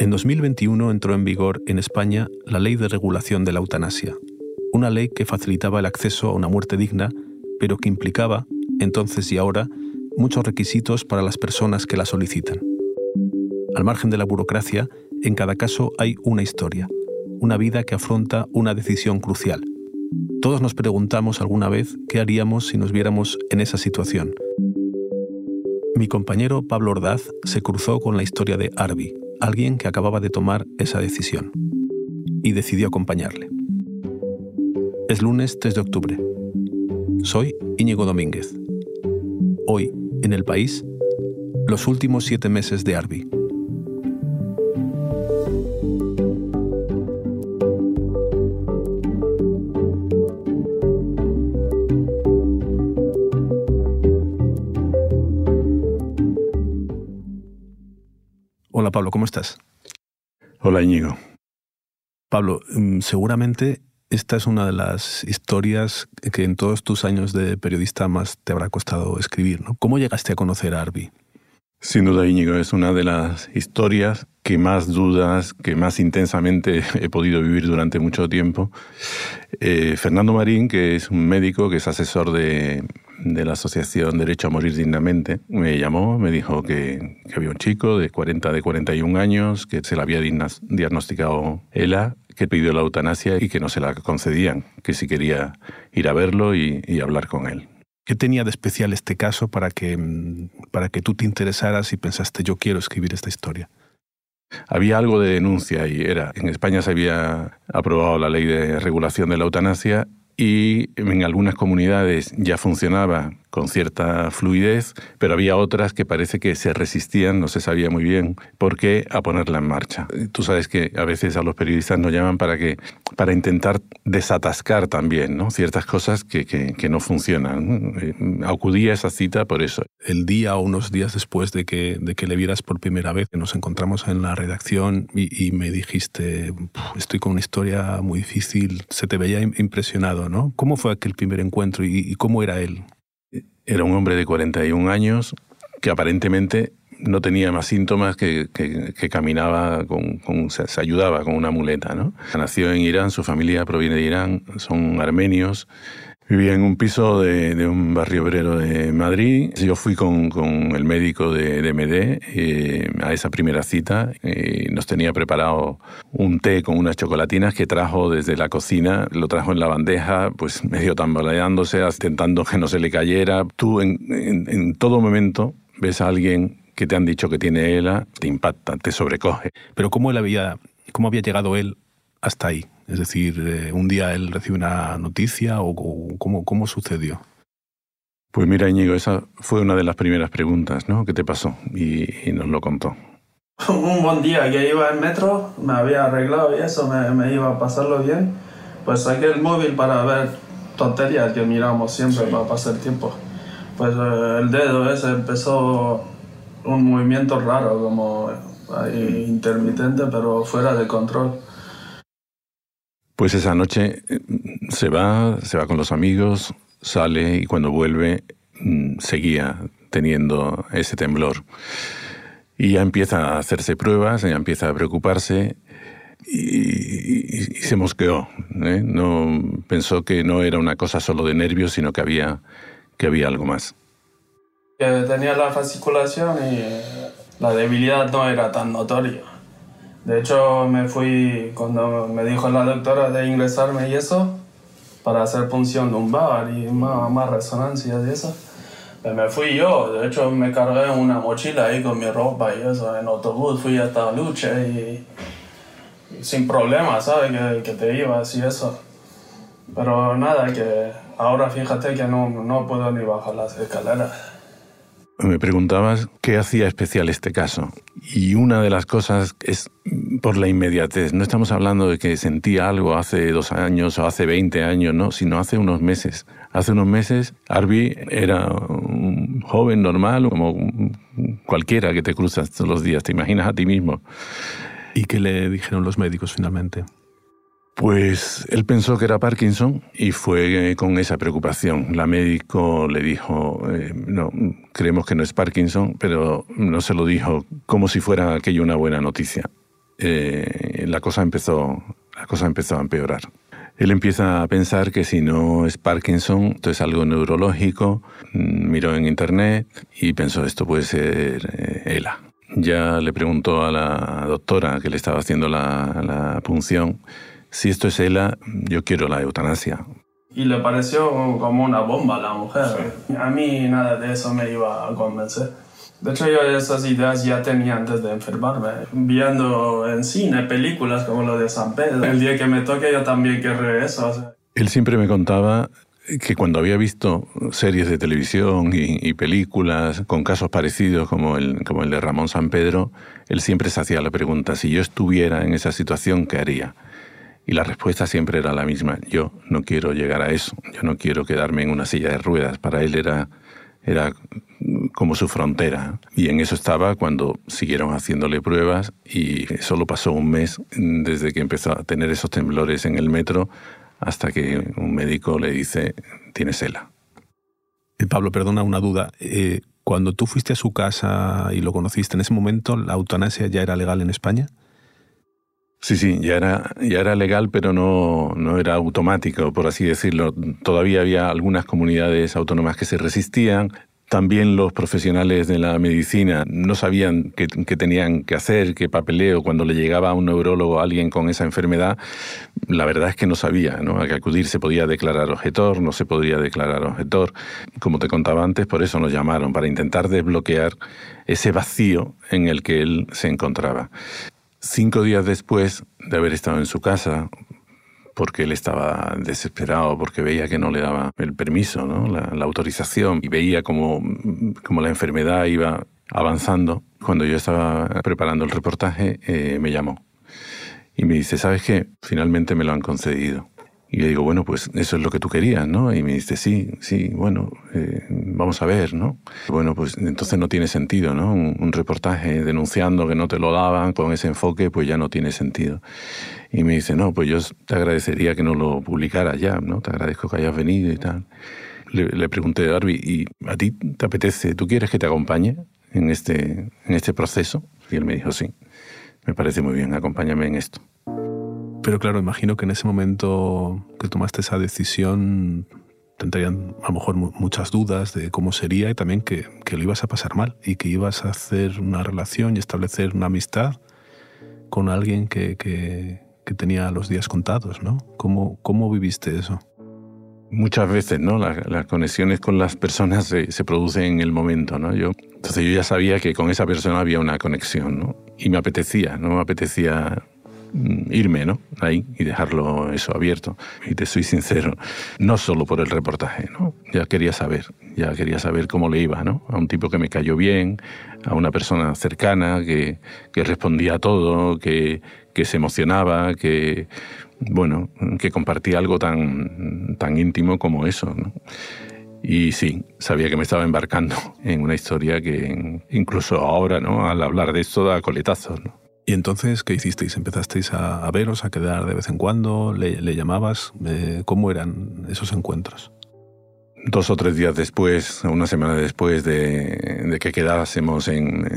En 2021 entró en vigor en España la Ley de Regulación de la Eutanasia, una ley que facilitaba el acceso a una muerte digna, pero que implicaba, entonces y ahora, muchos requisitos para las personas que la solicitan. Al margen de la burocracia, en cada caso hay una historia, una vida que afronta una decisión crucial. Todos nos preguntamos alguna vez qué haríamos si nos viéramos en esa situación. Mi compañero Pablo Ordaz se cruzó con la historia de Arby, alguien que acababa de tomar esa decisión, y decidió acompañarle. Es lunes 3 de octubre. Soy Íñigo Domínguez. Hoy, en el país, los últimos siete meses de Arby. Pablo, ¿cómo estás? Hola Íñigo. Pablo, mm, seguramente esta es una de las historias que en todos tus años de periodista más te habrá costado escribir. ¿no? ¿Cómo llegaste a conocer a Arby? Sin duda, Íñigo, es una de las historias que más dudas, que más intensamente he podido vivir durante mucho tiempo. Eh, Fernando Marín, que es un médico, que es asesor de, de la Asociación Derecho a Morir Dignamente, me llamó, me dijo que, había un chico de 40, de 41 años, que se le había diagnosticado ELA, que pidió la eutanasia y que no se la concedían, que si quería ir a verlo y, y hablar con él. ¿Qué tenía de especial este caso para que, para que tú te interesaras y pensaste yo quiero escribir esta historia? Había algo de denuncia y era, en España se había aprobado la ley de regulación de la eutanasia y en algunas comunidades ya funcionaba con cierta fluidez, pero había otras que parece que se resistían, no se sabía muy bien por qué, a ponerla en marcha. Tú sabes que a veces a los periodistas nos llaman para, que, para intentar desatascar también ¿no? ciertas cosas que, que, no funcionan. Eh, acudí a esa cita por eso. El día o unos días después de que, de que le vieras por primera vez, nos encontramos en la redacción y, me dijiste, estoy con una historia muy difícil, se te veía impresionado, ¿no? ¿Cómo fue aquel primer encuentro y cómo era él? Era un hombre de 41 años que aparentemente no tenía más síntomas que, que, caminaba, con, se, ayudaba con una muleta. ¿no? Nació en Irán, su familia proviene de Irán, son armenios Vivía en un piso de, un barrio obrero de Madrid. Yo fui con, el médico de, MD eh, a esa primera cita. y nos tenía preparado un té con unas chocolatinas que trajo desde la cocina. Lo trajo en la bandeja, pues medio tambaleándose, intentando que no se le cayera. Tú en, en todo momento ves a alguien que te han dicho que tiene ELA, te impacta, te sobrecoge. Pero ¿cómo, él había, cómo había llegado él hasta ahí? Es decir, eh, un día él recibe una noticia o, cómo, cómo sucedió. Pues mira, Íñigo, esa fue una de las primeras preguntas, ¿no? ¿Qué te pasó? Y, nos lo contó. Un buen día que iba en metro, me había arreglado y eso, me, iba a pasarlo bien. Pues saqué el móvil para ver tonterías que miramos siempre para pasar tiempo. Pues eh, el dedo ese empezó un movimiento raro, como intermitente, pero fuera de control. Pues esa noche eh, se va, se va con los amigos, sale y cuando vuelve mm, seguía teniendo ese temblor. Y ya empieza a hacerse pruebas, ya empieza a preocuparse y, se mosqueó. ¿eh? No, pensó que no era una cosa solo de nervios, sino que había, que había algo más. Tenía la fasciculación y la debilidad no era tan notoria. De hecho, me fui cuando me dijo la doctora de ingresarme y eso, para hacer punción lumbar y más, más resonancias y eso. Pues me fui yo, de hecho me cargué una mochila ahí con mi ropa y eso, en autobús fui hasta Luche y, sin problema, ¿sabes? Que, que, te ibas y eso. Pero nada, que ahora fíjate que no, no puedo ni bajar las escaleras. Me preguntabas qué hacía especial este caso. Y una de las cosas es por la inmediatez. No estamos hablando de que sentía algo hace dos años o hace 20 años, no, sino hace unos meses. Hace unos meses, Arby era un joven normal, como cualquiera que te cruzas todos los días. Te imaginas a ti mismo. ¿Y qué le dijeron los médicos finalmente? Pues él pensó que era Parkinson y fue con esa preocupación. La médico le dijo, eh, no, creemos que no es Parkinson, pero no se lo dijo como si fuera aquello una buena noticia. eh, la, cosa empezó, la cosa empezó a empeorar. Él empieza a pensar que si no es Parkinson, entonces algo neurológico. Mm, miró en internet y pensó esto puede ser eh, ELA. Ya le preguntó a la doctora que le estaba haciendo la, la punción si esto es ELA, yo quiero la eutanasia. Y le pareció como una bomba a la mujer. A mí nada de eso me iba a convencer. De hecho, yo esas ideas ya tenía antes de enfermarme. Viendo en cine películas como lo de San Pedro. El día que me toque yo también querré eso. Él siempre me contaba que cuando había visto series de televisión y, películas con casos parecidos como el, como el de Ramón San Pedro, él siempre se hacía la pregunta, si yo estuviera en esa situación, ¿qué haría? Y la respuesta siempre era la misma, yo no quiero llegar a eso, yo no quiero quedarme en una silla de ruedas. Para él era, era como su frontera. Y en eso estaba cuando siguieron haciéndole pruebas y solo pasó un mes desde que empezó a tener esos temblores en el metro hasta que un médico le dice, tienes ELA. Eh, Pablo, perdona una duda. Eh, cuando tú fuiste a su casa y lo conociste, en ese momento, ¿la eutanasia ya era legal en España? Sí, sí, ya era, ya era legal, pero no, no era automático, por así decirlo. Todavía había algunas comunidades autónomas que se resistían. También los profesionales de la medicina no sabían qué, tenían que hacer, qué papeleo. Cuando le llegaba a un neurólogo a alguien con esa enfermedad, la verdad es que no sabía ¿no? a qué acudir. Se podía declarar objetor, no se podría declarar objetor. Como te contaba antes, por eso nos llamaron, para intentar desbloquear ese vacío en el que él se encontraba. Cinco días después de haber estado en su casa, porque él estaba desesperado, porque veía que no le daba el permiso, ¿no? la, autorización, y veía como, como, la enfermedad iba avanzando. Cuando yo estaba preparando el reportaje, eh, me llamó y me dice, ¿sabes qué? Finalmente me lo han concedido. Y le digo, bueno, pues eso es lo que tú querías, ¿no? Y me dice, sí, sí, bueno, eh, vamos a ver, ¿no? Bueno, pues entonces no tiene sentido, ¿no? Un, reportaje denunciando que no te lo daban con ese enfoque, pues ya no tiene sentido. Y me dice, no, pues yo te agradecería que no lo publicaras ya, ¿no? Te agradezco que hayas venido y tal. Le, le pregunté Darby, ¿y a ti te apetece, tú quieres que te acompañe en este, en este proceso? Y él me dijo, sí, me parece muy bien, acompáñame en esto. Pero claro, imagino que en ese momento que tomaste esa decisión tendrían a lo mejor muchas dudas de cómo sería y también que, que, lo ibas a pasar mal y que ibas a hacer una relación y establecer una amistad con alguien que, que, que tenía los días contados, ¿no? ¿Cómo, cómo viviste eso? Muchas veces, ¿no? Las, conexiones con las personas se, se, producen en el momento, ¿no? Yo, entonces yo ya sabía que con esa persona había una conexión, ¿no? Y me apetecía, ¿no? Me apetecía irme, ¿no? Ahí y dejarlo eso abierto. Y te soy sincero, no solo por el reportaje, ¿no? Ya quería saber, ya quería saber cómo le iba, ¿no? A un tipo que me cayó bien, a una persona cercana que, que respondía a todo, que, que se emocionaba, que, bueno, que compartía algo tan, tan íntimo como eso, ¿no? Y sí, sabía que me estaba embarcando en una historia que incluso ahora, ¿no? Al hablar de esto da coletazos, ¿no? ¿Y entonces qué hicisteis? ¿Empezasteis a, veros, a quedar de vez en cuando? ¿Le, llamabas? Eh, ¿Cómo eran esos encuentros? Dos o tres días después, una semana después de, que quedásemos en,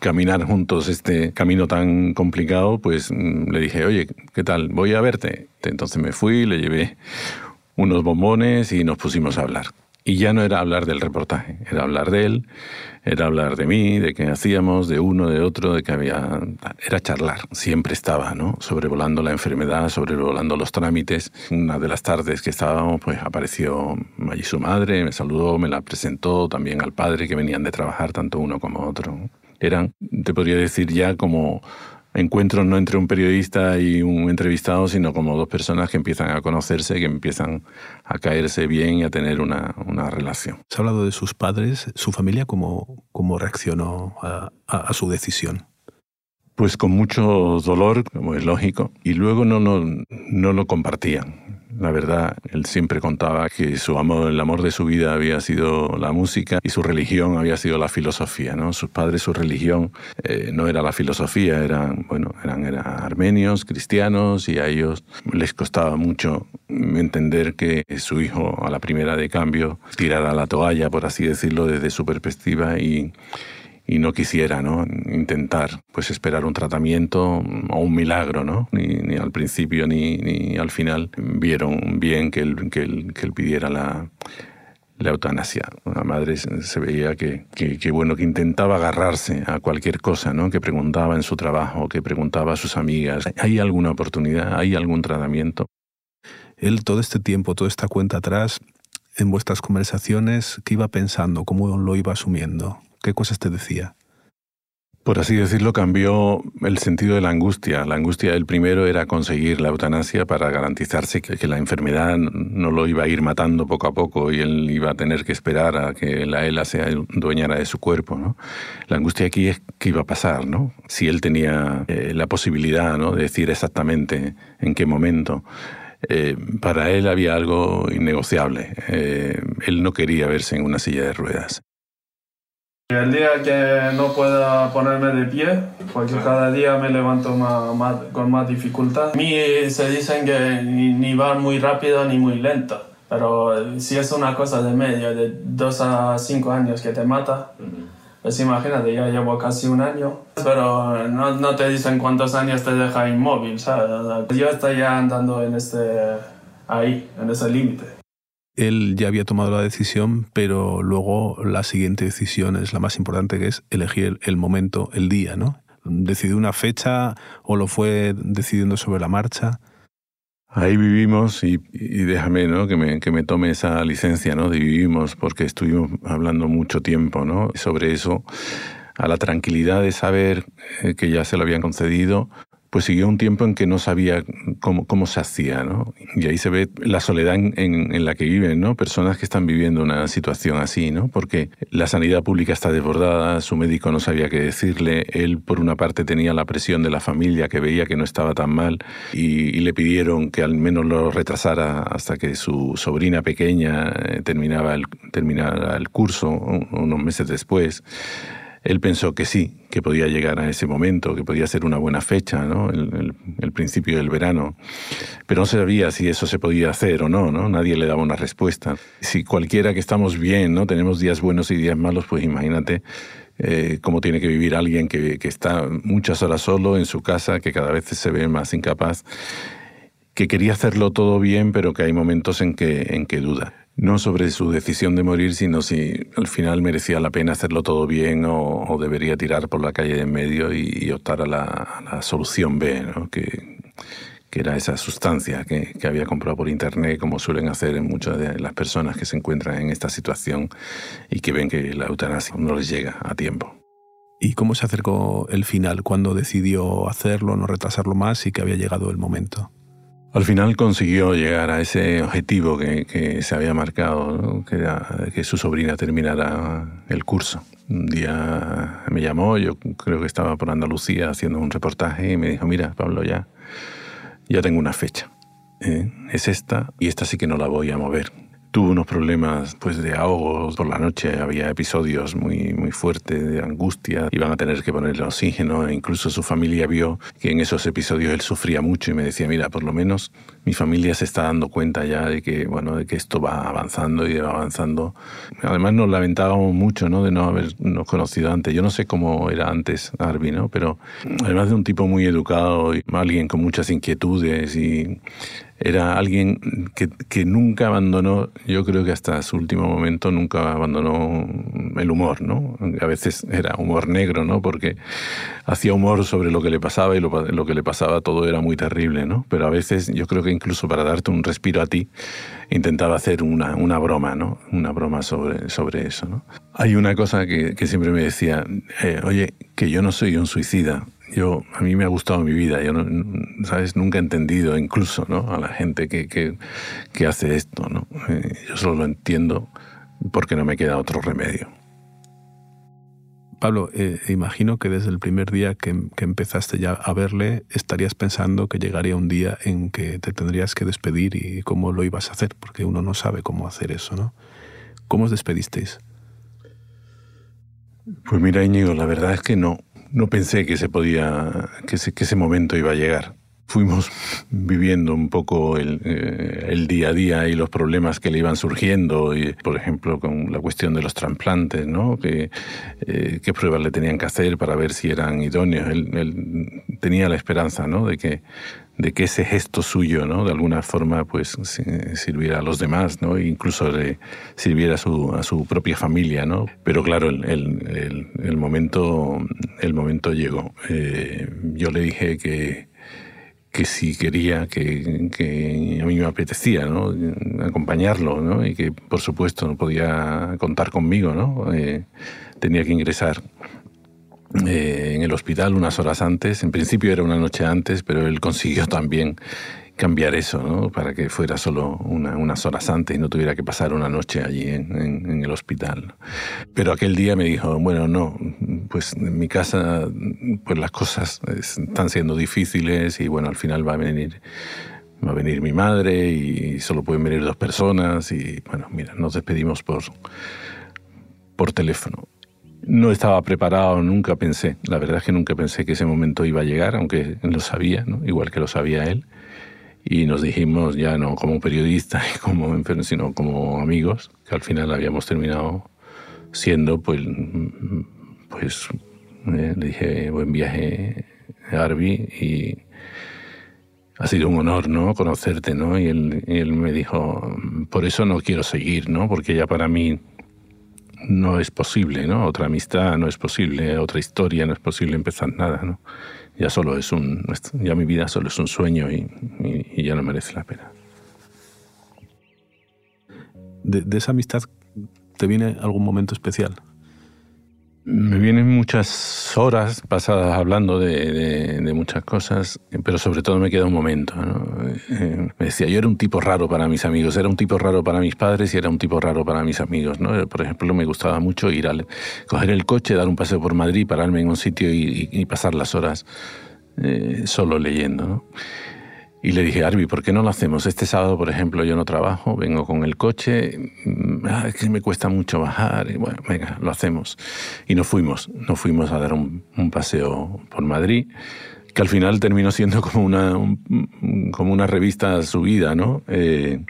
caminar juntos este camino tan complicado, pues mm, le dije, oye, ¿qué tal? Voy a verte. Entonces me fui, le llevé unos bombones y nos pusimos a hablar. Y ya no era hablar del reportaje, era hablar de él, era hablar de mí, de qué hacíamos, de uno, de otro, de que había... Era charlar, siempre estaba, ¿no? Sobrevolando la enfermedad, sobrevolando los trámites. Una de las tardes que estábamos, pues apareció allí su madre, me saludó, me la presentó también al padre que venían de trabajar, tanto uno como otro. Eran, te podría decir ya como encuentros no entre un periodista y un entrevistado, sino como dos personas que empiezan a conocerse, que empiezan a caerse bien y a tener una, una relación. Se ha hablado de sus padres, su familia, ¿cómo, cómo reaccionó a, a, su decisión? Pues con mucho dolor, como es lógico, y luego no, no, no lo compartían. La verdad, él siempre contaba que su amor, el amor de su vida había sido la música y su religión había sido la filosofía. ¿no? Sus padres, su religión eh, no era la filosofía, eran, bueno, eran, eran armenios, cristianos, y a ellos les costaba mucho entender que su hijo, a la primera de cambio, tirara la toalla, por así decirlo, desde su perspectiva y y no quisiera ¿no? intentar pues esperar un tratamiento o un milagro, ¿no? ni, al principio ni, al final vieron bien que él, que él, que él pidiera la, la eutanasia. La madre se veía que, que, bueno, que intentaba agarrarse a cualquier cosa, ¿no? que preguntaba en su trabajo, que preguntaba a sus amigas, ¿hay alguna oportunidad? ¿Hay algún tratamiento? Él todo este tiempo, toda esta cuenta atrás, en vuestras conversaciones, ¿qué iba pensando? ¿Cómo lo iba asumiendo? ¿Qué cosas te decía? Por así decirlo, cambió el sentido de la angustia. La angustia del primero era conseguir la eutanasia para garantizarse que, la enfermedad no lo iba a ir matando poco a poco y él iba a tener que esperar a que la ELA se dueñara de su cuerpo. La angustia aquí es qué iba a pasar, ¿no? si él tenía eh, la posibilidad ¿no? de decir exactamente en qué momento. Eh, para él había algo innegociable. Eh, él no quería verse en una silla de ruedas. El día que no pueda ponerme de pie, porque cada día me levanto con más dificultad. A mí se dicen que ni, va muy rápido ni muy lento, pero si es una cosa de medio, de dos a cinco años que te mata, pues imagínate, ya llevo casi un año, pero no, no te dicen cuántos años te deja inmóvil, ¿sabes? Yo estoy ya andando en este, ahí, en ese límite él ya había tomado la decisión, pero luego la siguiente decisión es la más importante, que es elegir el momento, el día, ¿no? ¿Decidió una fecha o lo fue decidiendo sobre la marcha? Ahí vivimos y, déjame ¿no? que, me, que me tome esa licencia ¿no? de vivimos porque estuvimos hablando mucho tiempo ¿no? sobre eso, a la tranquilidad de saber eh, que ya se lo habían concedido, pues siguió un tiempo en que no sabía cómo, cómo se hacía, ¿no? Y ahí se ve la soledad en, en, la que viven, ¿no? Personas que están viviendo una situación así, ¿no? Porque la sanidad pública está desbordada, su médico no sabía qué decirle, él por una parte tenía la presión de la familia que veía que no estaba tan mal y, y le pidieron que al menos lo retrasara hasta que su sobrina pequeña eh, terminaba el, terminara el curso unos meses después. Él pensó que sí, que podía llegar a ese momento, que podía ser una buena fecha, ¿no? el, principio del verano. Pero no sabía si eso se podía hacer o no, ¿no? Nadie le daba una respuesta. Si cualquiera que estamos bien, ¿no? Tenemos días buenos y días malos, pues imagínate eh, cómo tiene que vivir alguien que, que está muchas horas solo en su casa, que cada vez se ve más incapaz que quería hacerlo todo bien, pero que hay momentos en que, en que duda no sobre su decisión de morir, sino si al final merecía la pena hacerlo todo bien o, debería tirar por la calle de en medio y, optar a la, solución B, ¿no? que, que, era esa sustancia que, había comprado por internet, como suelen hacer muchas de las personas que se encuentran en esta situación y que ven que la eutanasia no les llega a tiempo. ¿Y cómo se acercó el final? ¿Cuándo decidió hacerlo, no retrasarlo más y que había llegado el momento? Al final consiguió llegar a ese objetivo que, se había marcado, que era que su sobrina terminara el curso. Un día me llamó, yo creo que estaba por Andalucía haciendo un reportaje y me dijo, mira, Pablo, ya, ya tengo una fecha. ¿eh? Es esta y esta sí que no la voy a mover tuvo unos problemas pues de ahogos por la noche, había episodios muy, muy fuertes de angustia, iban a tener que ponerle oxígeno e incluso su familia vio que en esos episodios él sufría mucho y me decía, mira, por lo menos mi familia se está dando cuenta ya de que, bueno, de que esto va avanzando y va avanzando. Además nos lamentábamos mucho ¿no? de no habernos conocido antes. Yo no sé cómo era antes Arby, ¿no? pero además de un tipo muy educado y alguien con muchas inquietudes y era alguien que, que, nunca abandonó, yo creo que hasta su último momento nunca abandonó el humor, ¿no? A veces era humor negro, ¿no? Porque hacía humor sobre lo que le pasaba y lo, lo, que le pasaba todo era muy terrible, ¿no? Pero a veces yo creo que incluso para darte un respiro a ti, intentaba hacer una, una broma, ¿no? Una broma sobre, sobre eso, ¿no? Hay una cosa que, que siempre me decía, eh, oye, que yo no soy un suicida, yo, a mí me ha gustado mi vida, yo, no, ¿sabes? Nunca he entendido incluso ¿no? a la gente que, que, que hace esto, ¿no? Eh, yo solo lo entiendo porque no me queda otro remedio. Pablo, eh, imagino que desde el primer día que, que, empezaste ya a verle, estarías pensando que llegaría un día en que te tendrías que despedir y cómo lo ibas a hacer, porque uno no sabe cómo hacer eso, ¿no? ¿Cómo os despedisteis? Pues mira, Íñigo, la verdad es que no no pensé que se podía, que ese, momento iba a llegar. fuimos viviendo un poco el, eh, el, día a día y los problemas que le iban surgiendo, y, por ejemplo, con la cuestión de los trasplantes, ¿no? Eh, qué pruebas le tenían que hacer para ver si eran idóneos. Él, él, tenía la esperanza ¿no? de, que, de que ese gesto suyo, ¿no? de alguna forma, pues sirviera a los demás, ¿no? E incluso le sirviera a su, a su propia familia. ¿no? Pero claro, el, el, el momento, el momento llegó. Eh, yo le dije que que si quería, que, que, a mí me apetecía ¿no? acompañarlo ¿no? y que por supuesto no podía contar conmigo, ¿no? Eh, tenía que ingresar eh, en el hospital unas horas antes, en principio era una noche antes, pero él consiguió también cambiar eso, ¿no? para que fuera solo una, unas horas antes y no tuviera que pasar una noche allí en, en, en, el hospital. Pero aquel día me dijo, bueno, no, pues en mi casa pues las cosas están siendo difíciles y bueno, al final va a venir va a venir mi madre y solo pueden venir dos personas y bueno, mira, nos despedimos por, por teléfono. No estaba preparado, nunca pensé, la verdad es que nunca pensé que ese momento iba a llegar, aunque lo sabía, ¿no? igual que lo sabía él y nos dijimos ya no como periodistas como sino como amigos, que al final habíamos terminado siendo, pues, pues eh, le dije buen viaje Arby y ha sido un honor, ¿no? Conocerte, ¿no? Y él, él me dijo, por eso no quiero seguir, ¿no? Porque ya para mí no es posible, ¿no? Otra amistad no es posible, otra historia no es posible empezar nada, ¿no? ya solo es un, ya mi vida solo es un sueño y, ya no merece la pena. De, esa amistad te viene algún momento especial? Me vienen muchas horas pasadas hablando de, de, de muchas cosas, pero sobre todo me queda un momento. ¿no? Eh, me decía, yo era un tipo raro para mis amigos, era un tipo raro para mis padres y era un tipo raro para mis amigos. ¿no? Por ejemplo, me gustaba mucho ir a coger el coche, dar un paseo por Madrid, pararme en un sitio y, y, y pasar las horas eh, solo leyendo. ¿no? Y le dije, Arby, ¿por qué no lo hacemos? Este sábado, por ejemplo, yo no trabajo, vengo con el coche, ah, es que me cuesta mucho bajar, y bueno, venga, lo hacemos. Y nos fuimos, nos fuimos a dar un, un paseo por Madrid, que al final terminó siendo como una, un, como una revista subida, ¿no? Eh,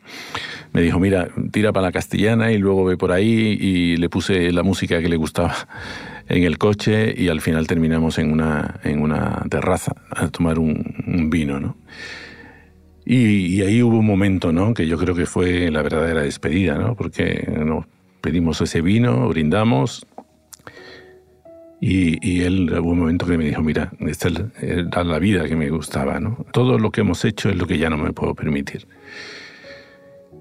me dijo, mira, tira para la castellana y luego ve por ahí, y le puse la música que le gustaba en el coche y al final terminamos en una, en una terraza a tomar un, un vino, ¿no? Y, y, ahí hubo un momento, ¿no? Que yo creo que fue la verdadera despedida, ¿no? Porque nos pedimos ese vino, brindamos. Y, y él hubo un momento que me dijo, mira, esta era la vida que me gustaba, ¿no? Todo lo que hemos hecho es lo que ya no me puedo permitir.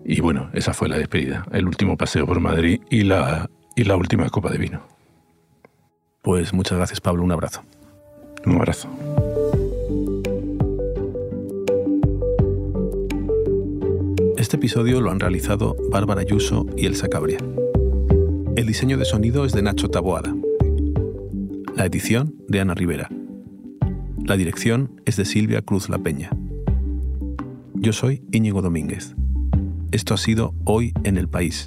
Y bueno, esa fue la despedida, el último paseo por Madrid y la, y la última copa de vino. Pues muchas gracias, Pablo. Un abrazo. Un abrazo. Este episodio lo han realizado Bárbara Ayuso y Elsa Cabria. El diseño de sonido es de Nacho Taboada. La edición de Ana Rivera. La dirección es de Silvia Cruz La Peña. Yo soy Íñigo Domínguez. Esto ha sido Hoy en el País.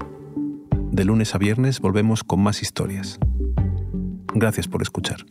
De lunes a viernes volvemos con más historias. Gracias por escuchar.